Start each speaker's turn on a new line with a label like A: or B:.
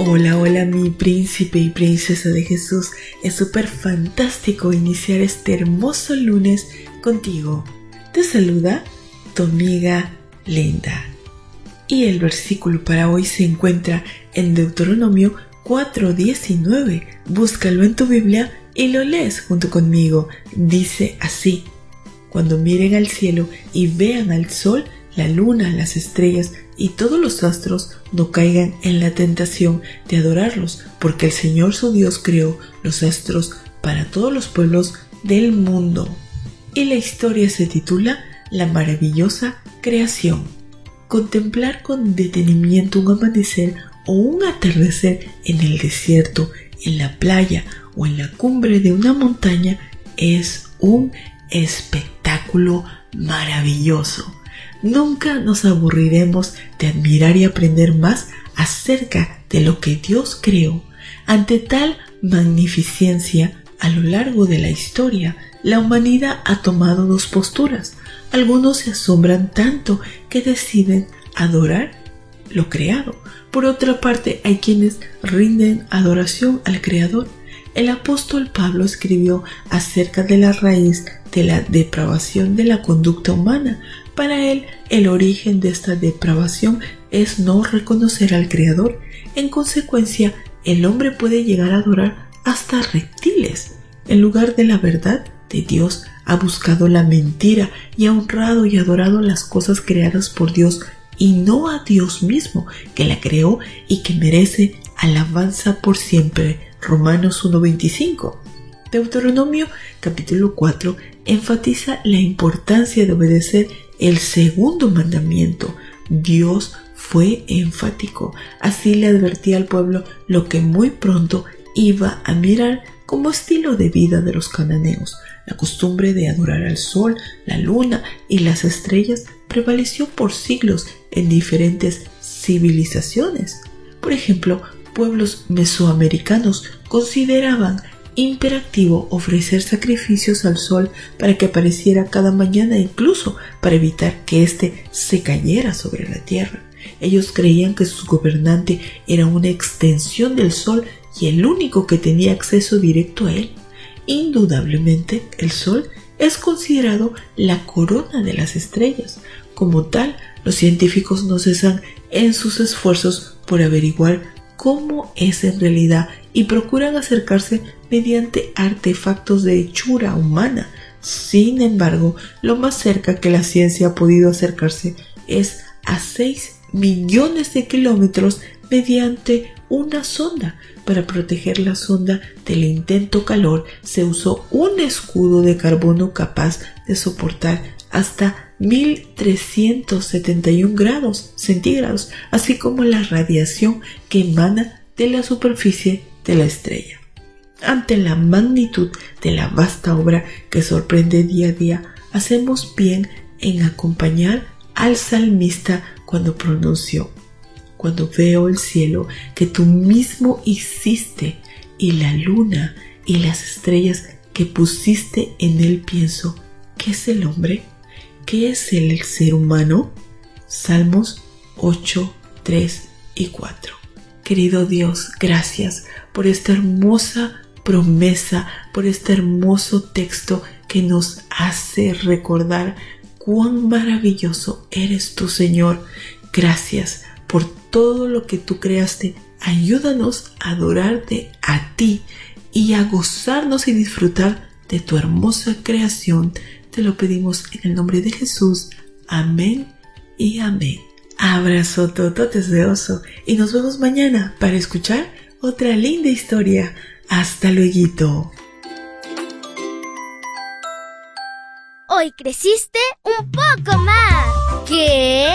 A: Hola, hola mi príncipe y princesa de Jesús. Es súper fantástico iniciar este hermoso lunes contigo. Te saluda tu amiga Linda. Y el versículo para hoy se encuentra en Deuteronomio 4:19. Búscalo en tu Biblia y lo lees junto conmigo. Dice así, cuando miren al cielo y vean al sol, la luna, las estrellas y todos los astros no caigan en la tentación de adorarlos, porque el Señor su Dios creó los astros para todos los pueblos del mundo. Y la historia se titula La maravillosa creación. Contemplar con detenimiento un amanecer o un atardecer en el desierto, en la playa o en la cumbre de una montaña es un espectáculo maravilloso. Nunca nos aburriremos de admirar y aprender más acerca de lo que Dios creó. Ante tal magnificencia, a lo largo de la historia, la humanidad ha tomado dos posturas. Algunos se asombran tanto que deciden adorar lo creado. Por otra parte, hay quienes rinden adoración al Creador. El apóstol Pablo escribió acerca de la raíz de la depravación de la conducta humana, para él, el origen de esta depravación es no reconocer al Creador. En consecuencia, el hombre puede llegar a adorar hasta reptiles. En lugar de la verdad de Dios, ha buscado la mentira y ha honrado y adorado las cosas creadas por Dios y no a Dios mismo, que la creó y que merece alabanza por siempre. Romanos 1.25. Deuteronomio capítulo 4 enfatiza la importancia de obedecer el segundo mandamiento. Dios fue enfático. Así le advertía al pueblo lo que muy pronto iba a mirar como estilo de vida de los cananeos. La costumbre de adorar al sol, la luna y las estrellas prevaleció por siglos en diferentes civilizaciones. Por ejemplo, pueblos mesoamericanos consideraban imperativo ofrecer sacrificios al sol para que apareciera cada mañana incluso para evitar que éste se cayera sobre la tierra. Ellos creían que su gobernante era una extensión del sol y el único que tenía acceso directo a él. Indudablemente, el sol es considerado la corona de las estrellas. Como tal, los científicos no cesan en sus esfuerzos por averiguar cómo es en realidad y procuran acercarse mediante artefactos de hechura humana. Sin embargo, lo más cerca que la ciencia ha podido acercarse es a 6 millones de kilómetros mediante una sonda. Para proteger la sonda del intento calor se usó un escudo de carbono capaz de soportar hasta 1371 grados centígrados, así como la radiación que emana de la superficie de la estrella. Ante la magnitud de la vasta obra que sorprende día a día, hacemos bien en acompañar al salmista cuando pronunció, cuando veo el cielo que tú mismo hiciste y la luna y las estrellas que pusiste en él pienso, ¿qué es el hombre? ¿Qué es el ser humano? Salmos 8, 3 y 4. Querido Dios, gracias por esta hermosa promesa, por este hermoso texto que nos hace recordar cuán maravilloso eres tú, Señor. Gracias por todo lo que tú creaste. Ayúdanos a adorarte a ti y a gozarnos y disfrutar de tu hermosa creación. Te lo pedimos en el nombre de Jesús. Amén y amén. Abrazo todo deseoso y nos vemos mañana para escuchar otra linda historia. Hasta luego.
B: Hoy creciste un poco más. ¿Qué?